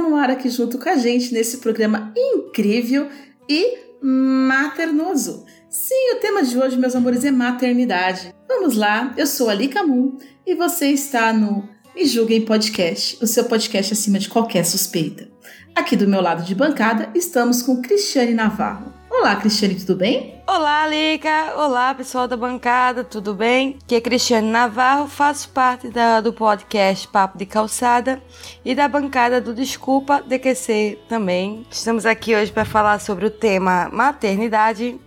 No ar aqui junto com a gente nesse programa incrível e maternoso. Sim, o tema de hoje, meus amores, é maternidade. Vamos lá, eu sou a Lika Moon e você está no Me Julguem Podcast, o seu podcast acima de qualquer suspeita. Aqui do meu lado de bancada estamos com Cristiane Navarro. Olá, Cristiane, tudo bem? Olá, Lica! Olá, pessoal da bancada, tudo bem? Aqui é Cristiane Navarro, faço parte da- do podcast Papo de Calçada e da bancada do Desculpa DQC também. Estamos aqui hoje para falar sobre o tema maternidade,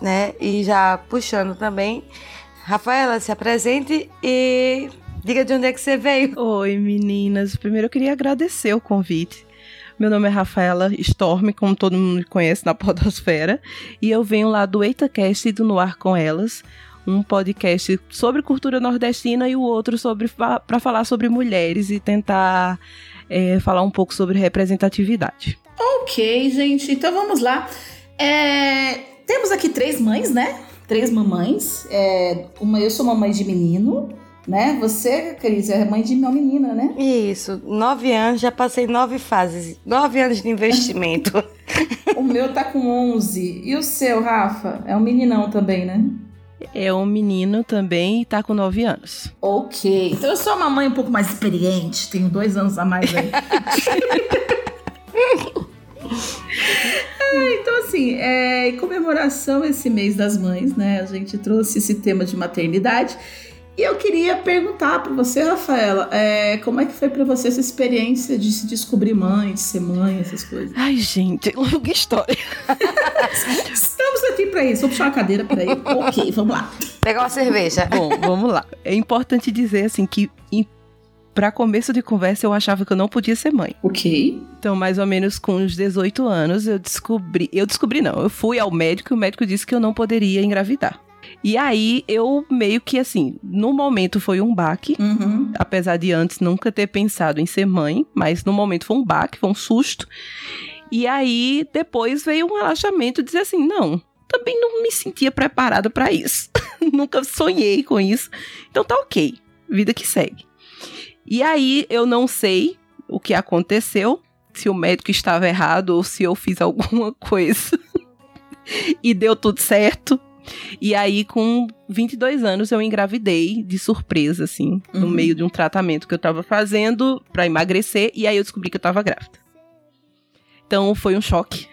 né? E já puxando também. Rafaela, se apresente e diga de onde é que você veio. Oi, meninas. Primeiro eu queria agradecer o convite. Meu nome é Rafaela Storm, como todo mundo conhece na podosfera, e eu venho lá do EitaCast e do Noir com Elas, um podcast sobre cultura nordestina e o outro sobre para falar sobre mulheres e tentar é, falar um pouco sobre representatividade. Ok, gente, então vamos lá. É, temos aqui três mães, né? Três mamães. É, uma, eu sou mamãe de menino, né? Você, Cris, é mãe de uma menina, né? Isso, nove anos, já passei nove fases, nove anos de investimento. O meu tá com 11. E o seu, Rafa? É um meninão também, né? É um menino também e tá com 9 anos. Ok. Então eu sou uma mãe um pouco mais experiente, tenho dois anos a mais aí. Ah, então, assim, é, em comemoração esse mês das mães, né? A gente trouxe esse tema de maternidade. E eu queria perguntar para você, Rafaela, é, como é que foi para você essa experiência de se descobrir mãe, de ser mãe, essas coisas? Ai, gente, longa história. Estamos aqui para isso. Vou puxar uma cadeira para aí. ok, vamos lá. Pegar uma cerveja. Bom, vamos lá. É importante dizer assim que pra começo de conversa eu achava que eu não podia ser mãe. Ok. Então, mais ou menos com uns 18 anos, eu descobri. Eu descobri, não. Eu fui ao médico e o médico disse que eu não poderia engravidar. E aí, eu meio que assim, no momento foi um baque. Uhum. Apesar de antes nunca ter pensado em ser mãe, mas no momento foi um baque, foi um susto. E aí, depois veio um relaxamento dizer assim: não, também não me sentia preparada pra isso. nunca sonhei com isso. Então tá ok, vida que segue. E aí, eu não sei o que aconteceu, se o médico estava errado ou se eu fiz alguma coisa e deu tudo certo. E aí, com 22 anos, eu engravidei de surpresa, assim, no Uhum. meio de um tratamento que eu tava fazendo pra emagrecer, e aí eu descobri que eu tava grávida. Então, foi um choque.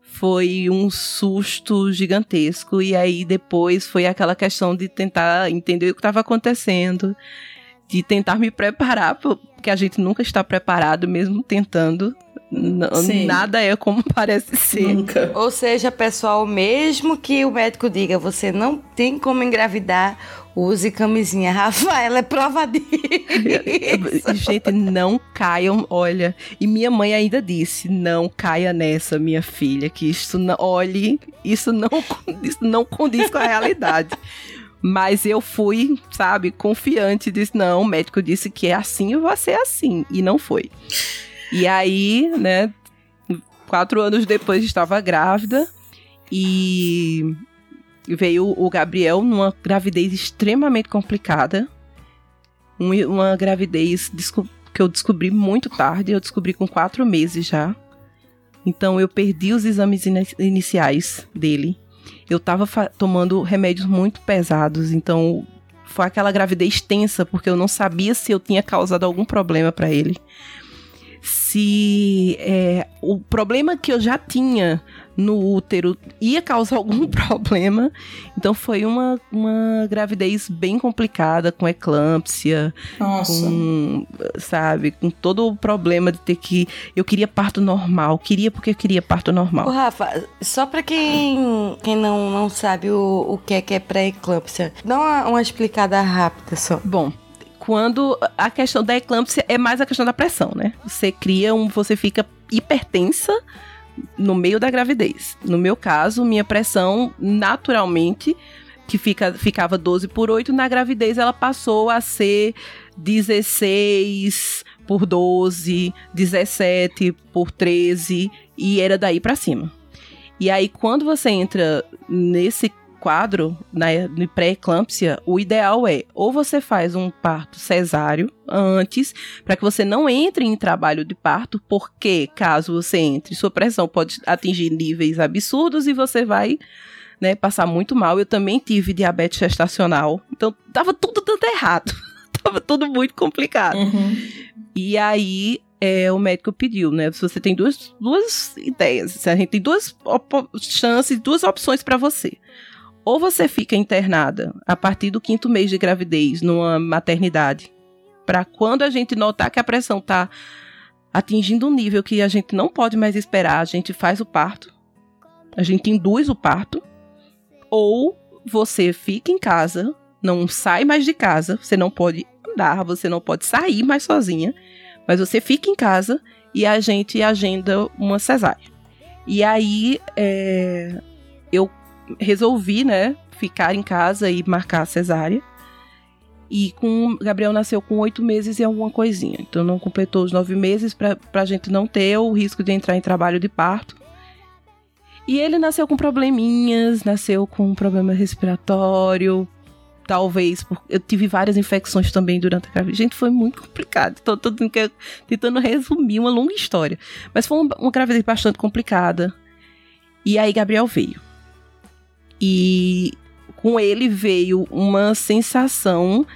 Foi um susto gigantesco, e aí depois foi aquela questão de tentar entender o que estava acontecendo, de tentar me preparar, porque a gente nunca está preparado, mesmo tentando. Sim. Nada é como parece ser. Nunca. Ou seja, pessoal, mesmo que o médico diga você não tem como engravidar, use camisinha. Rafaela é prova disso. Gente, não caiam, olha. E minha mãe ainda disse: não caia nessa, minha filha, que isso não. Olhe, isso não, isso não condiz com a realidade. Mas eu fui, sabe, confiante, disse: não, o médico disse que é assim, vai ser assim. E não foi. E aí, né, quatro anos depois estava grávida e veio o Gabriel numa gravidez extremamente complicada. Um- uma gravidez que eu descobri muito tarde, eu descobri com quatro meses já. Então eu perdi os exames ini- iniciais dele. Eu tava fa- tomando remédios muito pesados, então foi aquela gravidez tensa, porque eu não sabia se eu tinha causado algum problema para ele. Se é, o problema que eu já tinha no útero ia causar algum problema. Então foi uma, uma gravidez bem complicada, com eclâmpsia, Nossa. com, sabe, com todo o problema de ter que. Eu queria parto normal, queria porque eu queria parto Ô, normal. Rafa, só pra quem, quem não, não sabe o, o que é que é pré-eclâmpsia, dá uma, uma explicada rápida só. Bom, quando a questão da eclâmpsia é mais a questão da pressão, né? Você cria um. Você fica hipertensa no meio da gravidez. No meu caso, minha pressão naturalmente, que fica, ficava 12 por 8, na gravidez ela passou a ser 16 por 12, 17 por 13 e era daí pra cima. E aí, quando você entra nesse quadro, na pré-eclâmpsia, o ideal é ou você faz um parto cesáreo antes, para que você não entre em trabalho de parto, porque caso você entre, sua pressão pode atingir níveis absurdos e você vai né, passar muito mal. Eu também tive diabetes gestacional, então tava tudo dando errado. tava tudo muito complicado. Uhum. E aí é, o médico pediu, né? Se você tem duas, duas ideias, se a gente tem duas chances, duas opções para você. Ou você fica internada a partir do quinto mês de gravidez numa maternidade, para quando a gente notar que a pressão tá atingindo um nível que a gente não pode mais esperar, a gente faz o parto, a gente induz o parto, ou você fica em casa, não sai mais de casa, você não pode andar, você não pode sair mais sozinha, mas você fica em casa e a gente agenda uma cesárea. E aí é, resolvi, né, ficar em casa e marcar a cesárea. E com Gabriel nasceu com oito meses e alguma coisinha. Então não completou os nove meses para a gente não ter o risco de entrar em trabalho de parto. E ele nasceu com probleminhas, nasceu com um problema respiratório, talvez. por- Eu tive várias infecções também durante a gravidez. Gente, foi muito complicado. Tô, tô tentando resumir uma longa história. Mas foi uma gravidez bastante complicada. E aí Gabriel veio. E com ele veio uma sensação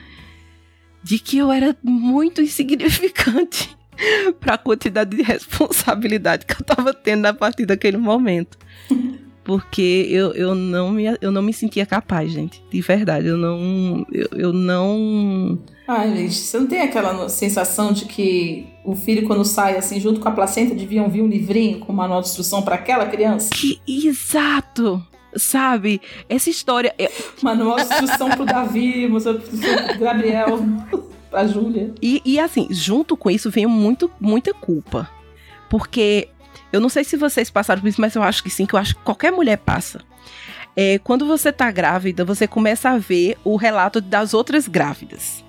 de que eu era muito insignificante para a quantidade de responsabilidade que eu tava tendo a partir daquele momento. Porque eu, eu, não me, eu não me sentia capaz, gente. De verdade. Eu não. Eu, eu não. Ai, gente, você não tem aquela sensação de que o filho, quando sai assim, junto com a placenta, deviam vir um livrinho com manual de instrução para aquela criança? Que exato! Sabe? Essa história. eu- Manual de instrução pro Davi, instrução pro Gabriel, pra Júlia. E, e assim, junto com isso veio muito, muita culpa. Porque eu não sei se vocês passaram por isso, mas eu acho que sim, que eu acho que qualquer mulher passa. É, quando você tá grávida, você começa a ver o relato das outras grávidas.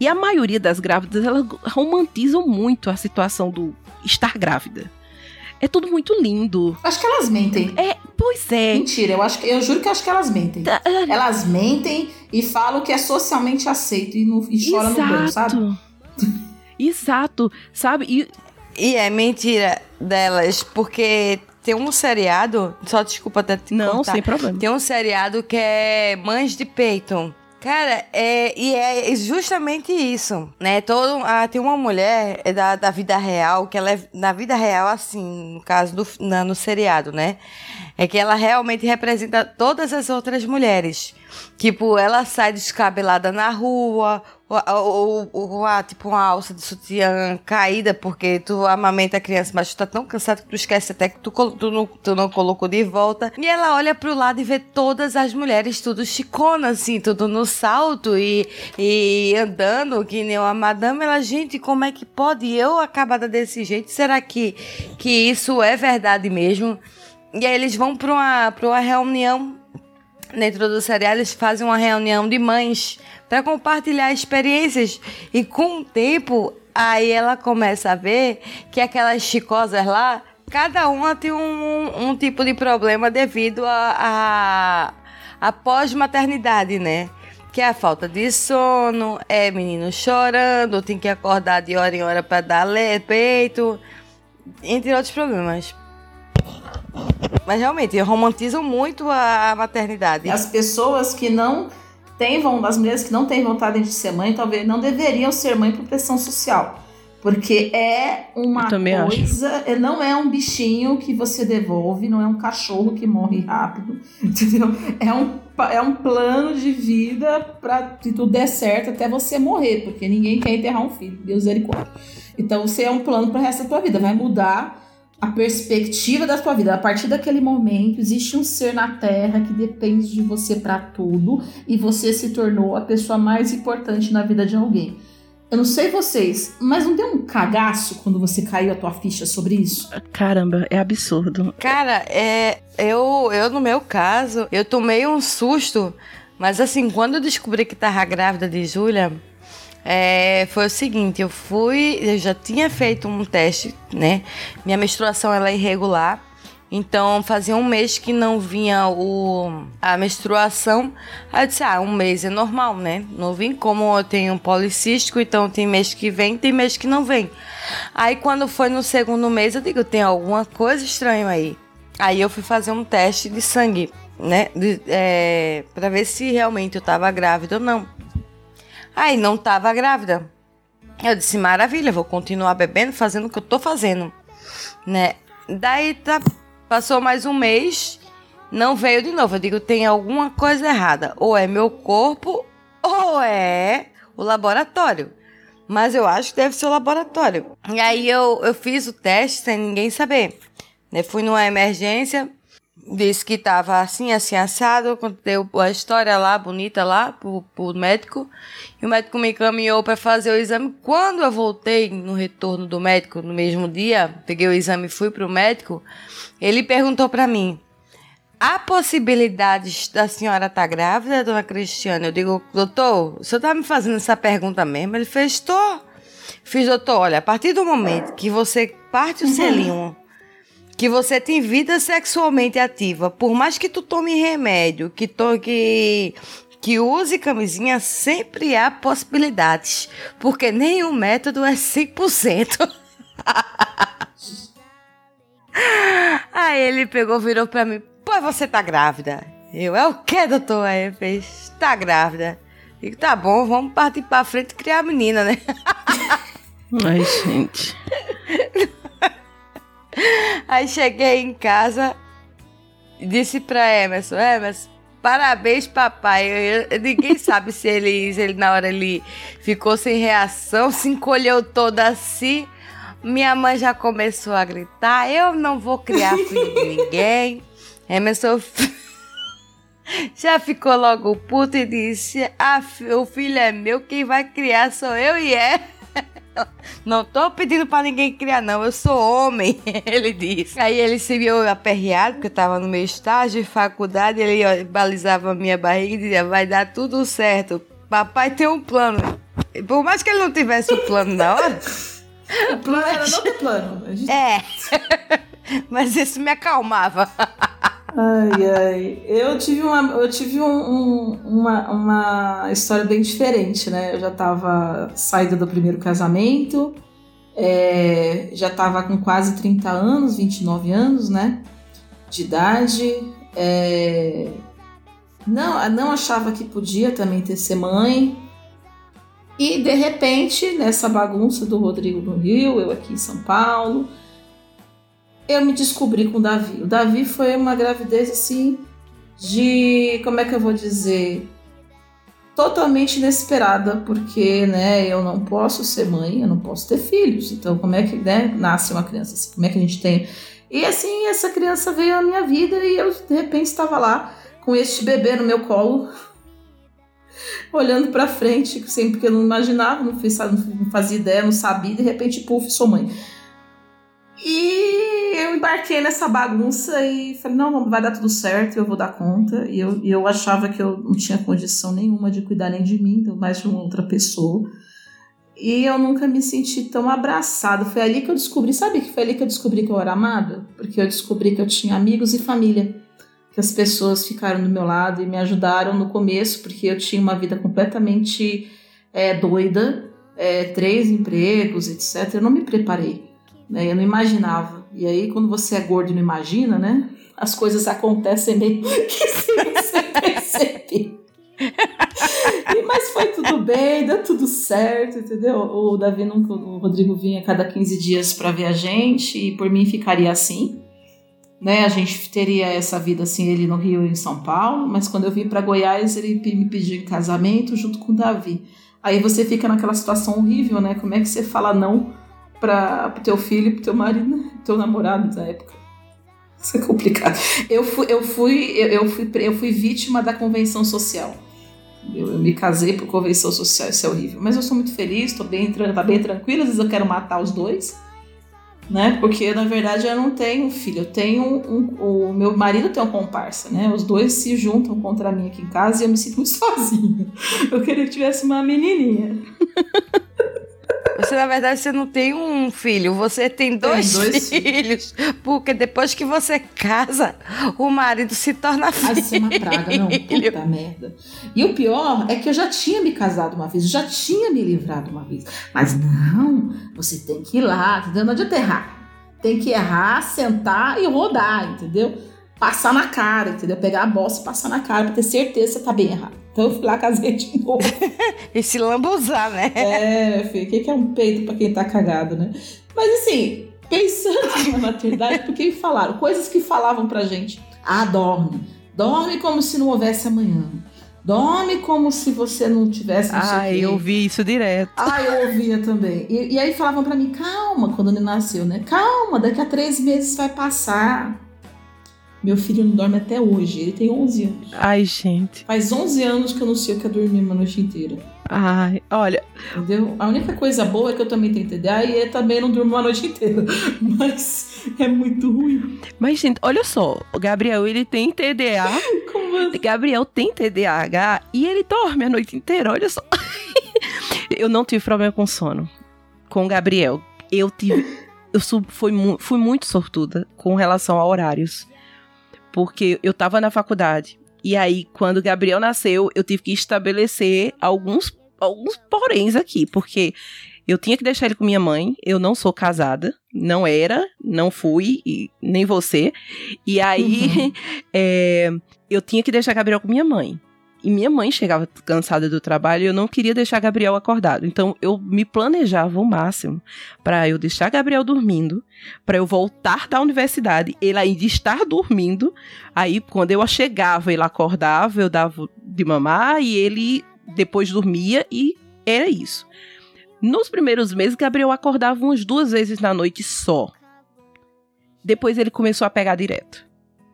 E a maioria das grávidas, elas romantizam muito a situação do estar grávida. É tudo muito lindo. Acho que elas mentem. É, pois é. Mentira, eu, acho que, eu juro que eu acho que elas mentem. Tá, Elas mentem e falam que é socialmente aceito e, no, e chora no banho, sabe? Exato, sabe? E E é mentira delas, porque tem um seriado, só desculpa até te não, cortar. sem problema. Tem um seriado que é Mães de Peito. Cara, é, e é justamente isso, né? Todo, ah, tem uma mulher é da, da vida real, que ela é, na vida real, assim, no caso do na- no seriado, né? É que ela realmente representa todas as outras mulheres. Tipo, ela sai descabelada na rua, ou, ou, ou, ah, tipo uma alça de sutiã caída porque tu amamenta a criança, mas tu tá tão cansado que tu esquece até que tu, tu, não, tu não colocou de volta. E ela olha pro lado e vê todas as mulheres tudo chicona, assim, tudo no salto e, e andando, que nem uma madame. Ela, gente, como é que pode eu acabada desse jeito? Será que, que isso é verdade mesmo? E aí eles vão pra uma, pra uma reunião dentro do serial, eles fazem uma reunião de mães para compartilhar experiências. E com o tempo, aí ela começa a ver que aquelas chicosas lá, cada uma tem um, um tipo de problema devido a, a, a pós-maternidade, né? Que é a falta de sono, é menino chorando, tem que acordar de hora em hora para dar peito, entre outros problemas. Mas realmente, romantizam muito a maternidade. As pessoas que não vontade, as mulheres que não têm vontade de ser mãe, talvez não deveriam ser mãe por pressão social. Porque é uma também acho. coisa, é- não é um bichinho que você devolve, não é um cachorro que morre rápido, entendeu? É um, é um plano de vida para se tudo der certo até você morrer, porque ninguém quer enterrar um filho, Deus misericórdia. Então você é um plano para o resto da tua vida, vai mudar a perspectiva da tua vida. A partir daquele momento, existe um ser na Terra que depende de você para tudo e você se tornou a pessoa mais importante na vida de alguém. Eu não sei vocês, mas não deu um cagaço quando você caiu a tua ficha sobre isso? Caramba, é absurdo. Cara, é, eu, eu, no meu caso, eu tomei um susto, mas assim, quando eu descobri que tava grávida de Júlia, é, foi o seguinte, eu fui, eu já tinha feito um teste, né? Minha menstruação ela é irregular. Então fazia um mês que não vinha o, a menstruação. Aí eu disse, ah, um mês é normal, né? Não vim como eu tenho um policístico, então tem mês que vem, tem mês que não vem. Aí quando foi no segundo mês, eu digo, tem alguma coisa estranha aí. Aí eu fui fazer um teste de sangue, né? De, é, pra ver se realmente eu tava grávida ou não. Aí não tava grávida. Eu disse, maravilha, vou continuar bebendo, fazendo o que eu tô fazendo, né? Daí tá, passou mais um mês, não veio de novo. Eu digo, tem alguma coisa errada. Ou é meu corpo, ou é o laboratório. Mas eu acho que deve ser o laboratório. E aí eu, eu fiz o teste sem ninguém saber. né? Fui numa emergência, disse que tava assim, assim, assado. Contei a história lá, bonita lá, pro, pro médico. E o médico me encaminhou para fazer o exame. Quando eu voltei no retorno do médico, no mesmo dia, peguei o exame e fui pro médico, ele perguntou para mim: Há possibilidades da senhora estar grávida, dona Cristiana? Eu digo, doutor, o senhor tá me fazendo essa pergunta mesmo? Ele fez, tô. Fiz, doutor, olha, a partir do momento que você parte o selinho, que você tem vida sexualmente ativa, por mais que tu tome remédio, que, to, que, que use camisinha, sempre há possibilidades. Porque nenhum método é 100%. Aí ele pegou, virou pra mim, pô, você tá grávida? Eu, é o que, doutor? Aí ele fez, tá grávida. Digo, tá bom, vamos partir pra frente e criar a menina, né? Ai, gente. Aí cheguei em casa e disse pra Emerson, Emerson, parabéns, papai. Eu- eu- ninguém sabe se ele, se ele, na hora, ele ficou sem reação, se encolheu todo assim. Minha mãe já começou a gritar, eu não vou criar filho de ninguém. Emerson já ficou logo puto e disse, ah, o filho é meu, quem vai criar sou eu e é. Não tô pedindo pra ninguém criar, não. Eu sou homem, ele disse. Aí ele se viu aperreado, porque eu tava no meu estágio de faculdade. Ele ó, balizava a minha barriga e dizia: Vai dar tudo certo. Papai tem um plano. Por mais que ele não tivesse o plano na hora, O plano era não ter plano. Gente- é. Mas isso me acalmava. Ai, ai. Eu tive, uma, eu tive um- um- uma, uma história bem diferente, né? Eu já tava saída do primeiro casamento, é, já tava com quase 30 anos, 29 anos, né? De idade. é, não, não achava que podia também ter ser mãe. E de repente, nessa bagunça do Rodrigo no Rio, eu aqui em São Paulo, eu me descobri com o Davi. O Davi foi uma gravidez assim de, como é que eu vou dizer, totalmente inesperada, porque, né, eu não posso ser mãe, eu não posso ter filhos. Então, como é que, né, nasce uma criança assim? Como é que a gente tem? E assim, essa criança veio à minha vida e eu de repente estava lá com este bebê no meu colo. Olhando pra frente, sempre que eu não imaginava, não, fiz, não fazia ideia, não sabia, de repente, puf, sou mãe. E eu embarquei nessa bagunça e falei, não, vai dar tudo certo, eu vou dar conta. E eu, e eu achava que eu não tinha condição nenhuma de cuidar nem de mim, mais de uma outra pessoa. E eu nunca me senti tão abraçada. Foi ali que eu descobri, sabe que foi ali que eu descobri que eu era amada? Porque eu descobri que eu tinha amigos e família. Que as pessoas ficaram do meu lado e me ajudaram no começo, porque eu tinha uma vida completamente é, doida, é, três empregos, etc. Eu não me preparei né? Eu não imaginava. E aí, quando você é gordo e não imagina, né? As coisas acontecem meio que sem você perceber. Mas foi tudo bem, deu tudo certo, entendeu? O Davi nunca, o Rodrigo vinha cada 15 dias para ver a gente e por mim ficaria assim. Né, a gente teria essa vida assim, ele no Rio e em São Paulo, mas quando eu vim para Goiás, ele me pediu em casamento junto com o Davi. Aí você fica naquela situação horrível, né? Como é que você fala não para o teu filho, pro teu marido, né? teu namorado na época? Isso é complicado. Eu fui, eu fui, eu fui, eu fui vítima da convenção social. Eu, eu, me casei por convenção social, isso é horrível. Mas eu sou muito feliz, tô bem, tá bem tranquila, às vezes eu quero matar os dois. Né? Porque na verdade eu não tenho filho, eu tenho um, um, o meu marido tem um comparsa, né? Os dois se juntam contra mim aqui em casa e eu me sinto muito sozinha. Eu queria que tivesse uma menininha. Você, na verdade, você não tem um filho, você tem dois, tem dois filhos. Porque depois que você casa, o marido se torna filho. Ah, isso é uma praga, não. Puta merda. E o pior é que eu já tinha me casado uma vez, já tinha me livrado uma vez. Mas não, você tem que ir lá, entendeu? Não adianta errar. Tem que errar, sentar e rodar, entendeu? Passar na cara, entendeu? Pegar a bosta e passar na cara pra ter certeza que você tá bem errado. Então eu fui lá, casei de novo. e se lambuzar, né? É, filho, o que é um peito pra quem tá cagado, né? Mas assim, pensando na maternidade, porque falaram coisas que falavam pra gente. Ah, dorme. Dorme como se não houvesse amanhã. Dorme como se você não tivesse. Não ah, eu ouvi isso direto. Ah, eu ouvia também. E, e aí falavam para mim, calma, quando ele nasceu, né? Calma, daqui a três meses vai passar. Meu filho não dorme até hoje, ele tem 11 anos. Ai, gente. Faz 11 anos que eu não sei o que é dormir uma noite inteira. Ai, olha. Entendeu? A única coisa boa é que eu também tenho TDA e eu também não durmo uma noite inteira. Mas é muito ruim. Mas, gente, olha só. O Gabriel, ele tem TDA. Como assim? Gabriel tem TDAH e ele dorme a noite inteira, olha só. eu não tive problema com sono. Com o Gabriel. Eu tive. Eu fui, fui muito sortuda com relação a horários porque eu tava na faculdade. E aí, quando o Gabriel nasceu, eu tive que estabelecer alguns, alguns poréns aqui, porque eu tinha que deixar ele com minha mãe, eu não sou casada, não era, não fui, e nem você. E aí, uhum. é, eu tinha que deixar Gabriel com minha mãe. E minha mãe chegava cansada do trabalho e eu não queria deixar Gabriel acordado. Então eu me planejava o máximo para eu deixar Gabriel dormindo, para eu voltar da universidade, ele ainda estar dormindo. Aí quando eu chegava, ele acordava, eu dava de mamar e ele depois dormia e era isso. Nos primeiros meses, Gabriel acordava umas duas vezes na noite só. Depois ele começou a pegar direto.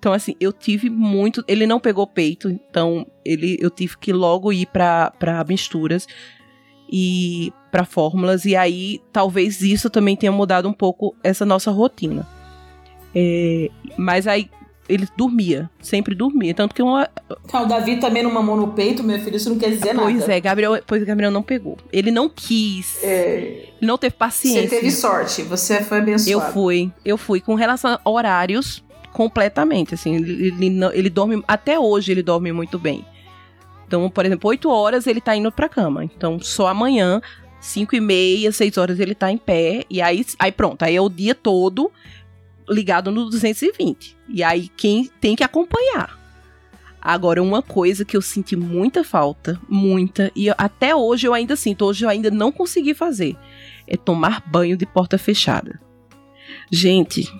Então, assim, eu tive muito. Ele não pegou peito, então ele, eu tive que logo ir para misturas e para fórmulas. E aí, talvez isso também tenha mudado um pouco essa nossa rotina. É, mas aí, ele dormia, sempre dormia. Tanto que uma. Ah, o Davi também não mamou no peito, meu filho, isso não quer dizer pois nada. Pois é, Gabriel, pois Gabriel não pegou. Ele não quis. É... Ele não teve paciência. Você teve sorte, você foi abençoado. Eu fui, eu fui. Com relação a horários, completamente, assim, ele, ele, ele dorme, até hoje ele dorme muito bem. Então, por exemplo, 8 horas ele tá indo pra cama, então só amanhã, 5 e meia, 6 horas ele tá em pé, e aí, aí pronto, aí é o dia todo ligado no 220, e aí quem tem que acompanhar. Agora, uma coisa que eu senti muita falta, muita, e até hoje eu ainda sinto, hoje eu ainda não consegui fazer, é tomar banho de porta fechada. Gente,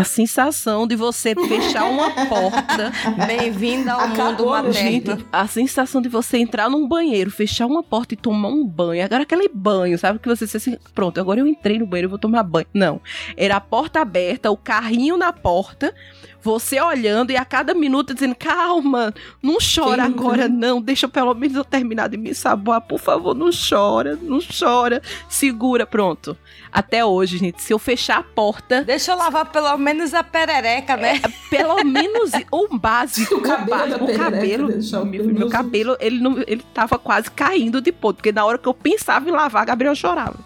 a sensação de você fechar uma porta. Bem-vinda ao Acabou, mundo materno. Gente, a sensação de você entrar num banheiro, fechar uma porta e tomar um banho. Agora aquele banho, sabe? Que você assim, pronto, agora eu entrei no banheiro, eu vou tomar banho. Não. Era a porta aberta, o carrinho na porta, você olhando e a cada minuto dizendo: calma, não chora Quem agora, não. Deixa pelo menos eu terminar de me saboar, por favor, não chora, não chora. Segura, pronto. Até hoje, gente, se eu fechar a porta. Deixa eu lavar pelo menos a perereca, né? É, pelo menos o básico. O cabelo, o, o cabelo, meu, meu cabelo, ele, não, ele tava quase caindo de ponto, porque na hora que eu pensava em lavar, Gabriel chorava.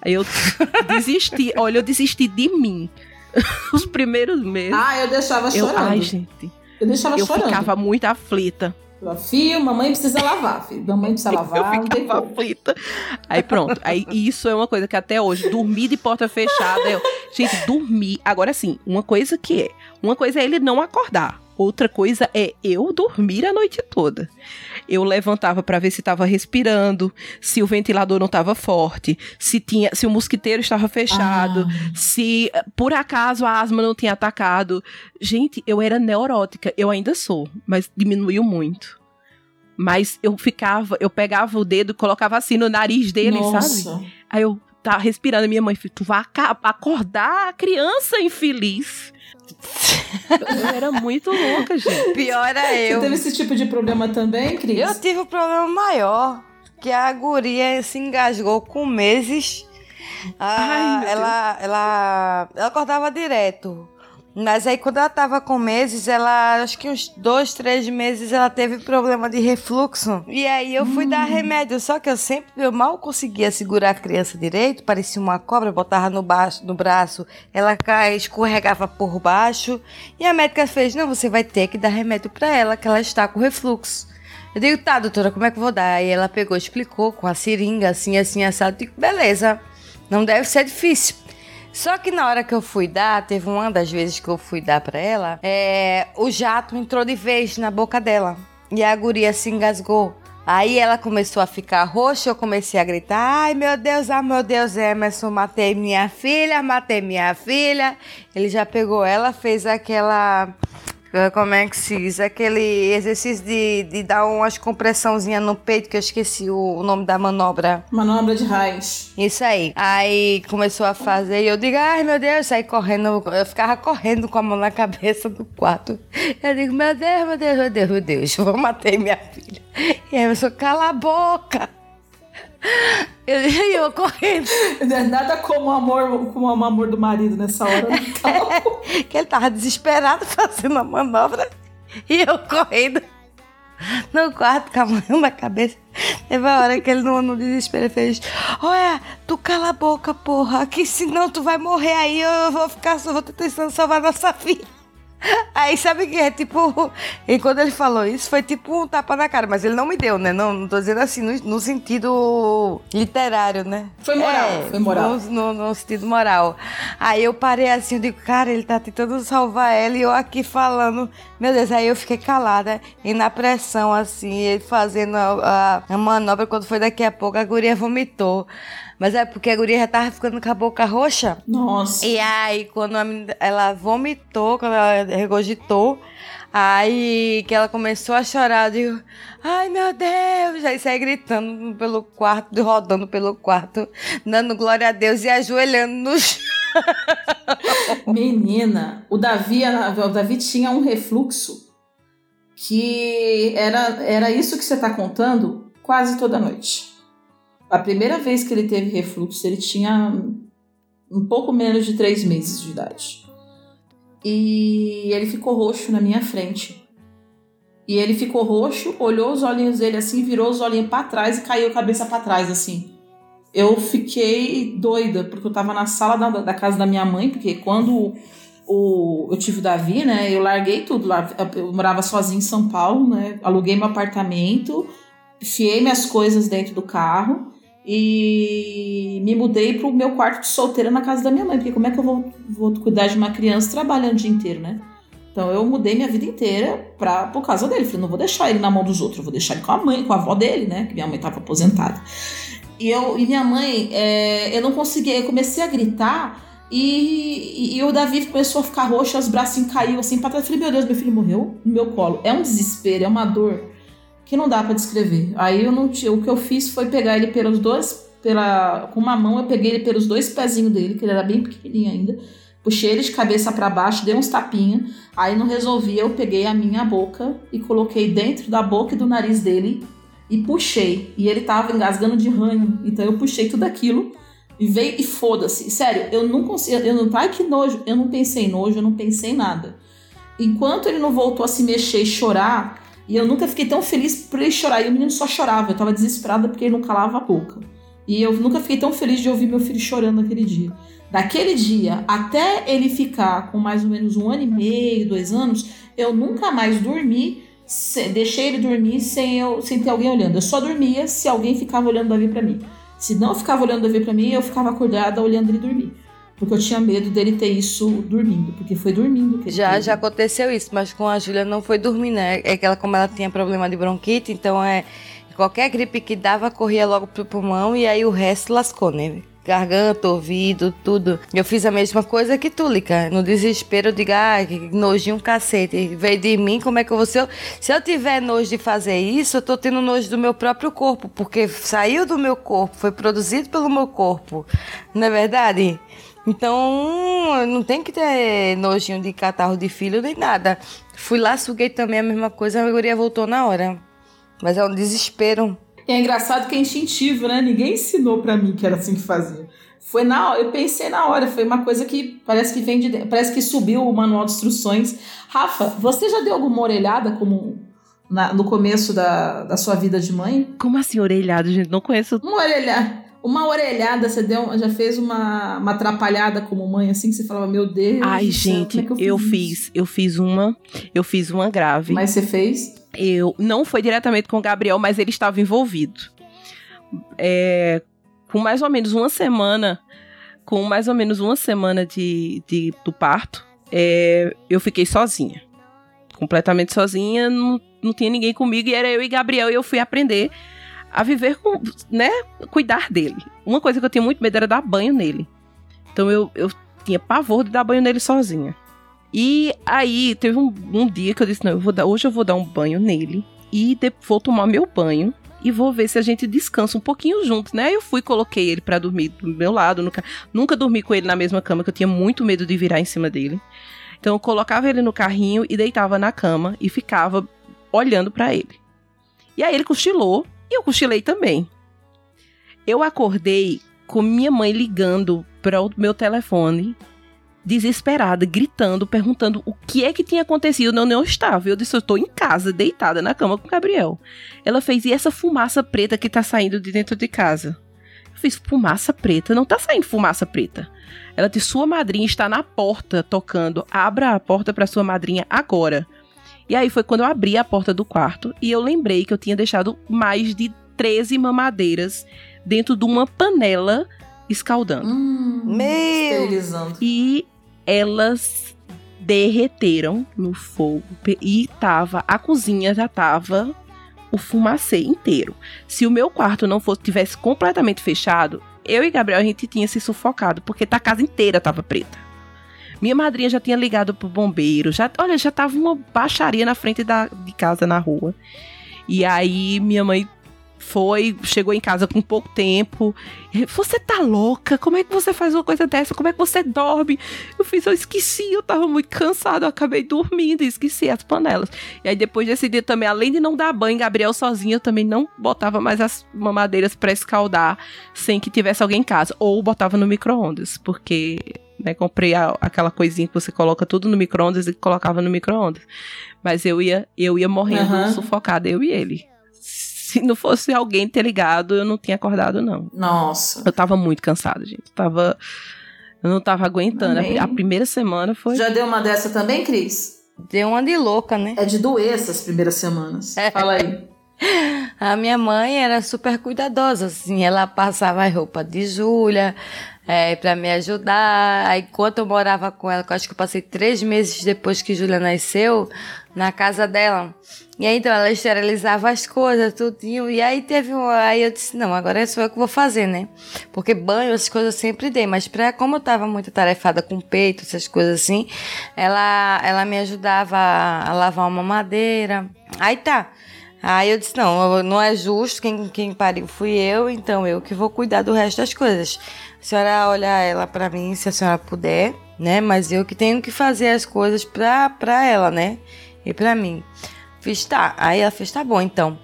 Aí eu desisti, olha, eu desisti de mim. Os primeiros meses. Ah, eu deixava chorando. Eu, ai, gente. Eu deixava eu chorando. Eu ficava muito aflita. Filho, mamãe precisa lavar, filho. Mamãe precisa lavar, eu ficava aflita. Aí pronto. Aí isso é uma coisa que até hoje, dormir de porta fechada. Eu, gente, dormir. Agora sim, uma coisa que é. Uma coisa é ele não acordar. Outra coisa é eu dormir a noite toda. Eu levantava para ver se estava respirando, se o ventilador não estava forte, se tinha, se o mosquiteiro estava fechado, Ah. se por acaso a asma não tinha atacado. Gente, eu era neurótica, eu ainda sou, mas diminuiu muito. Mas eu ficava, eu pegava o dedo, colocava assim no nariz dele, sabe? Nossa. Aí eu tava respirando, minha mãe, tu vai acordar a criança infeliz. Eu era muito louca, gente. Pior era Você eu. teve esse tipo de problema também, Cris? Eu tive um problema maior, que a guria se engasgou com meses. Ah, Ai, meu ela, ela, ela acordava direto. Mas aí quando ela tava com meses, ela, acho que uns dois, três meses, ela teve problema de refluxo. E aí eu fui dar remédio, só que eu sempre, eu mal conseguia segurar a criança direito, parecia uma cobra, botava no, baixo, no braço, ela escorregava por baixo. E a médica fez, não, você vai ter que dar remédio pra ela, que ela está com refluxo. Eu digo, tá, doutora, como é que eu vou dar? Aí ela pegou, explicou com a seringa, assim, assim, assado. Eu digo, beleza, não deve ser difícil. Só que na hora que eu fui dar, teve uma das vezes que eu fui dar pra ela, é, o jato entrou de vez na boca dela. E a guria se engasgou. Aí ela começou a ficar roxa, eu comecei a gritar: Ai meu Deus, ai meu Deus, Emerson, matei minha filha, matei minha filha. Ele já pegou ela, fez aquela. Como é que se diz? Aquele exercício de, de dar umas compressãozinhas no peito, que eu esqueci o, o nome da manobra. Manobra de raiz. Isso aí. Aí começou a fazer e eu digo, ai meu Deus, saí correndo. Eu ficava correndo com a mão na cabeça do quarto. Eu digo, meu Deus, meu Deus, meu Deus, meu Deus, vou matei minha filha. E aí eu sou, cala a boca. Eu, eu correndo. Nada como o amor, como o amor do marido nessa hora. né? que ele tava desesperado fazendo a manobra e eu correndo no quarto com a mão na cabeça. Teve a hora que ele no, no desespero fez: Olha, tu cala a boca, porra, que senão tu vai morrer aí, eu vou ficar, só vou tentando salvar nossa filha. Aí sabe que é tipo. E quando ele falou isso, foi tipo um tapa na cara, mas ele não me deu, né? Não, não tô dizendo assim no, no sentido literário, né? Foi moral, É, foi moral. No, no, no sentido moral. Aí eu parei assim, eu digo, cara, ele tá tentando salvar ela e eu aqui falando. Meu Deus, aí eu fiquei calada e na pressão, assim, ele fazendo a, a, a manobra. Quando foi daqui a pouco, a guria vomitou. Mas é porque a guria já tava ficando com a boca roxa. Nossa. E aí, quando a menina- ela vomitou, quando ela regurgitou, aí que ela começou a chorar, eu digo, ai meu Deus! Aí saí gritando pelo quarto, rodando pelo quarto, dando glória a Deus e ajoelhando no chão. Menina, o Davi, o Davi tinha um refluxo que era, era isso que você tá contando quase toda noite. A primeira vez que ele teve refluxo, ele tinha um pouco menos de três meses de idade. E ele ficou roxo na minha frente. E ele ficou roxo, olhou os olhinhos dele assim, virou os olhinhos para trás e caiu a cabeça para trás assim. Eu fiquei doida, porque eu tava na sala da, da casa da minha mãe, porque quando o, eu tive o Davi, né, eu larguei tudo lá. Eu morava sozinha em São Paulo, né, aluguei meu apartamento, enfiei minhas coisas dentro do carro e me mudei pro meu quarto de solteira na casa da minha mãe, porque como é que eu vou, vou cuidar de uma criança trabalhando o dia inteiro, né? Então eu mudei minha vida inteira pra, por causa dele. Falei, não vou deixar ele na mão dos outros, vou deixar ele com a mãe, com a avó dele, né? Que minha mãe tava aposentada. E, eu, e minha mãe, é, eu não conseguia, eu comecei a gritar e, e, e o Davi começou a ficar roxo, os bracinhos caiu assim pra trás. Eu falei, meu Deus, meu filho morreu no meu colo. É um desespero, é uma dor que não dá pra descrever. Aí eu não tinha, o que eu fiz foi pegar ele pelos dois, pela, com uma mão eu peguei ele pelos dois pezinhos dele, que ele era bem pequenininho ainda. Puxei ele de cabeça para baixo, dei uns tapinha. Aí não resolvia, eu peguei a minha boca e coloquei dentro da boca e do nariz dele e puxei. E ele tava engasgando de ranho. Então eu puxei tudo aquilo e veio e foda-se. Sério, eu não consigo. Eu não, ai que nojo. Eu não pensei nojo, eu não pensei nada. Enquanto ele não voltou a se mexer e chorar, e eu nunca fiquei tão feliz por ele chorar. E o menino só chorava. Eu tava desesperada porque ele não calava a boca. E eu nunca fiquei tão feliz de ouvir meu filho chorando naquele dia. Daquele dia até ele ficar com mais ou menos um ano e meio, dois anos, eu nunca mais dormi, se- deixei ele dormir sem, eu, sem ter alguém olhando. Eu só dormia se alguém ficava olhando Davi pra mim. Se não ficava olhando Davi pra mim, eu ficava acordada olhando ele dormir. Porque eu tinha medo dele ter isso dormindo, porque foi dormindo que Já, teve. já aconteceu isso, mas com a Júlia não foi dormir, né? É que ela, como ela tinha problema de bronquite, então é. Qualquer gripe que dava, corria logo pro pulmão e aí o resto lascou, né? Garganta, ouvido, tudo. Eu fiz a mesma coisa que tu, Lica. No desespero, eu digo, ah, que nojinho um cacete. Veio de mim, como é que eu vou ser? Se eu tiver nojo de fazer isso, eu tô tendo nojo do meu próprio corpo, porque saiu do meu corpo, foi produzido pelo meu corpo. Não é verdade? Então, não tem que ter nojinho de catarro de filho nem nada. Fui lá, suguei também a mesma coisa, a guria voltou na hora. Mas é um desespero. E é engraçado que é instintivo, né? Ninguém ensinou pra mim que era assim que fazia. Foi na hora, eu pensei na hora, foi uma coisa que parece que vem de dentro, parece que subiu o manual de instruções. Rafa, você já deu alguma orelhada como na- no começo da, da sua vida de mãe? Como assim, orelhado, gente? Não conheço. Uma orelhada, uma orelhada, você deu, já fez uma, uma atrapalhada como mãe, assim, que você falava, meu Deus. Ai, céu, gente, como é eu isso? fiz. Eu fiz uma. Eu fiz uma grave. Mas você fez? Eu não foi diretamente com o Gabriel, mas ele estava envolvido. É, com mais ou menos uma semana, com mais ou menos uma semana de, de- do parto, é, eu fiquei sozinha. Completamente sozinha, não, não tinha ninguém comigo, e era eu e Gabriel, e eu fui aprender a viver com, né, cuidar dele. Uma coisa que eu tinha muito medo era dar banho nele. Então eu, eu tinha pavor de dar banho nele sozinha. E aí, teve um, um dia que eu disse: não, eu vou dar, hoje eu vou dar um banho nele e de- vou tomar meu banho e vou ver se a gente descansa um pouquinho junto, né? Eu fui, coloquei ele pra dormir do meu lado. Nunca, nunca dormi com ele na mesma cama, que eu tinha muito medo de virar em cima dele. Então eu colocava ele no carrinho e deitava na cama e ficava olhando pra ele. E aí ele cochilou e eu cochilei também. Eu acordei com minha mãe ligando para o meu telefone desesperada, gritando, perguntando o que é que tinha acontecido. Eu não estava. Eu disse, eu estou em casa, deitada na cama com o Gabriel. Ela fez, e essa fumaça preta que tá saindo de dentro de casa? Eu fiz, fumaça preta? Não tá saindo fumaça preta. Ela disse, sua madrinha está na porta tocando. Abra a porta para sua madrinha agora. E aí foi quando eu abri a porta do quarto e eu lembrei que eu tinha deixado mais de 13 mamadeiras dentro de uma panela escaldando. Hum, Meu! E elas derreteram no fogo e tava a cozinha já tava o fumacê inteiro. Se o meu quarto não fosse tivesse completamente fechado, eu e Gabriel a gente tinha se sufocado porque a casa inteira tava preta. Minha madrinha já tinha ligado pro bombeiro, já, olha, já tava uma baixaria na frente da, de casa na rua. E aí minha mãe foi, chegou em casa com pouco tempo. Você tá louca? Como é que você faz uma coisa dessa? Como é que você dorme? Eu fiz, eu esqueci, eu tava muito cansado, eu acabei dormindo e esqueci as panelas. E aí depois desse dia também, além de não dar banho, Gabriel sozinho, eu também não botava mais as mamadeiras pra escaldar sem que tivesse alguém em casa. Ou botava no micro-ondas, porque né, comprei a- aquela coisinha que você coloca tudo no micro-ondas e colocava no micro-ondas. Mas eu ia, eu ia morrendo Aham. sufocada, eu e ele. Se não fosse alguém ter ligado, eu não tinha acordado, não. Nossa. Eu tava muito cansada, gente. Eu tava. Eu não tava aguentando. Amém. A, primeira semana foi. Já deu uma dessa também, Cris? Deu uma de louca, né? É de doer essas primeiras semanas. Fala aí. A minha mãe era super cuidadosa, assim, ela passava a roupa de Júlia é, para me ajudar. Aí, enquanto eu morava com ela, que eu acho que eu passei três meses depois que Júlia nasceu, na casa dela. E aí, então, ela esterilizava as coisas, tudinho. E aí teve um. Aí eu disse, não, agora só eu que vou fazer, né? Porque banho, essas coisas eu sempre dei. Mas pra, como eu tava muito tarefada com peito, essas coisas assim, ela, ela me ajudava a, a lavar uma madeira. Aí tá. Aí eu disse, não, não é justo, quem, quem pariu fui eu, então eu que vou cuidar do resto das coisas. A senhora olha ela pra mim, se a senhora puder, né? Mas eu que tenho que fazer as coisas pra, pra ela, né? E pra mim. Fiz, tá. Aí ela fez, tá bom, então.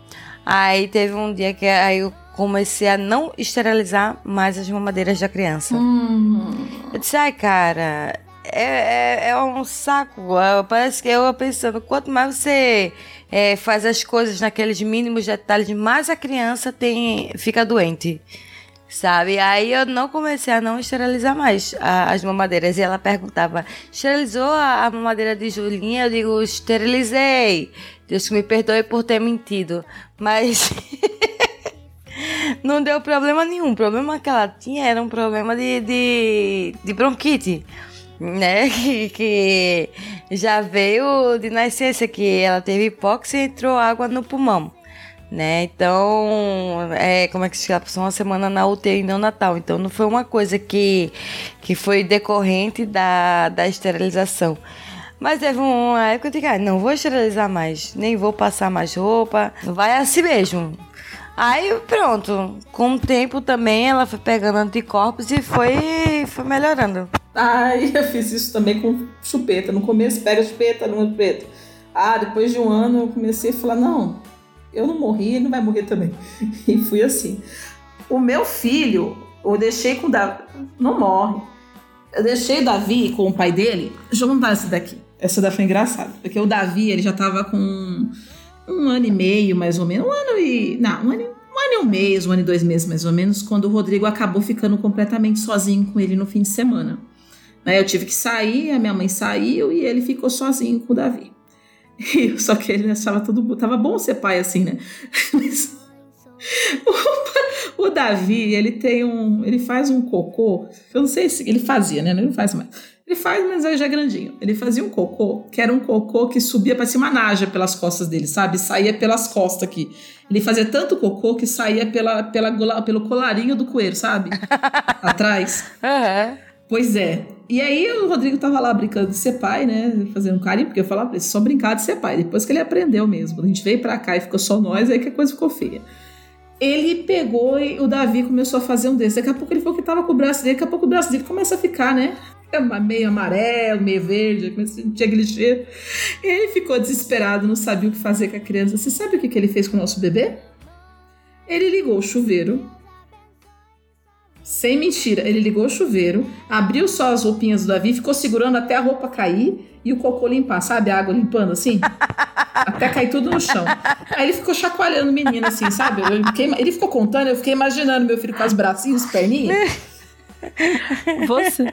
Aí teve um dia que aí eu comecei a não esterilizar mais as mamadeiras da criança. Hum. Eu disse, ai, cara, é, é, é um saco. Parece que eu pensando, quanto mais você é, faz as coisas naqueles mínimos detalhes, mais a criança tem, fica doente. Sabe? Aí eu não comecei a não esterilizar mais a- as mamadeiras. E ela perguntava: esterilizou a, a mamadeira de Julinha? Eu digo: esterilizei. Deus que me perdoe por ter mentido. Mas. não deu problema nenhum. O problema que ela tinha era um problema de, de, de bronquite, né? Que, que já veio de nascença, que ela teve hipóxia e entrou água no pulmão. Né? Então, é, como é que se chama? Passou uma semana na UTI neonatal. Então, não foi uma coisa que, que foi decorrente da, da esterilização. Mas teve uma época que eu digo, ah, não vou esterilizar mais, nem vou passar mais roupa, vai assim mesmo. Aí pronto, com o tempo também ela foi pegando anticorpos e foi, foi melhorando. Ai, eu fiz isso também com chupeta. No começo pega chupeta, no chupeta. Ah, depois de um ano eu comecei a falar, não, eu não morri, ele não vai morrer também. E fui assim. O meu filho, eu deixei com o Davi, não morre. Eu deixei o Davi com o pai dele. Contar essa daqui. Essa daqui foi engraçada. Porque o Davi, ele já tava com um ano e meio, mais ou menos. Um ano e. Não, um ano, um ano e um mês, um ano e dois meses, mais ou menos, quando o Rodrigo acabou ficando completamente sozinho com ele no fim de semana. Né, eu tive que sair, a minha mãe saiu e ele ficou sozinho com o Davi. Só que ele achava tudo. Tava bom ser pai assim, né? Mas, o, o, Davi, ele tem um. Ele faz um cocô. Eu não sei se. Ele fazia, né? Ele não faz mais. Ele faz, mas aí já é grandinho. Ele fazia um cocô, que era um cocô que subia para cima naja pelas costas dele, sabe? Saía pelas costas aqui. Ele fazia tanto cocô que saía pela, pela, pelo colarinho do coelho, sabe? Atrás. Uhum. Pois é. E aí o Rodrigo tava lá brincando de ser pai, né? Fazendo carinho, porque eu falava pra ele, só brincar de ser pai. Depois que ele aprendeu mesmo. A gente veio pra cá e ficou só nós, aí que a coisa ficou feia. Ele pegou e o Davi começou a fazer um desses. Daqui a pouco ele falou que tava com o braço dele, daqui a pouco o braço dele começa a ficar, né? Meio amarelo, meio verde, tinha aquele cheiro. Ele ficou desesperado, não sabia o que fazer com a criança. Você sabe o que, que ele fez com o nosso bebê? Ele ligou o chuveiro, sem mentira, ele ligou o chuveiro, abriu só as roupinhas do Davi, ficou segurando até a roupa cair e o cocô limpar, sabe? A água limpando assim? até cair tudo no chão. Aí ele ficou chacoalhando o menino assim, sabe? Fiquei, ele ficou contando, eu fiquei imaginando meu filho com os bracinhos, perninhas. Você.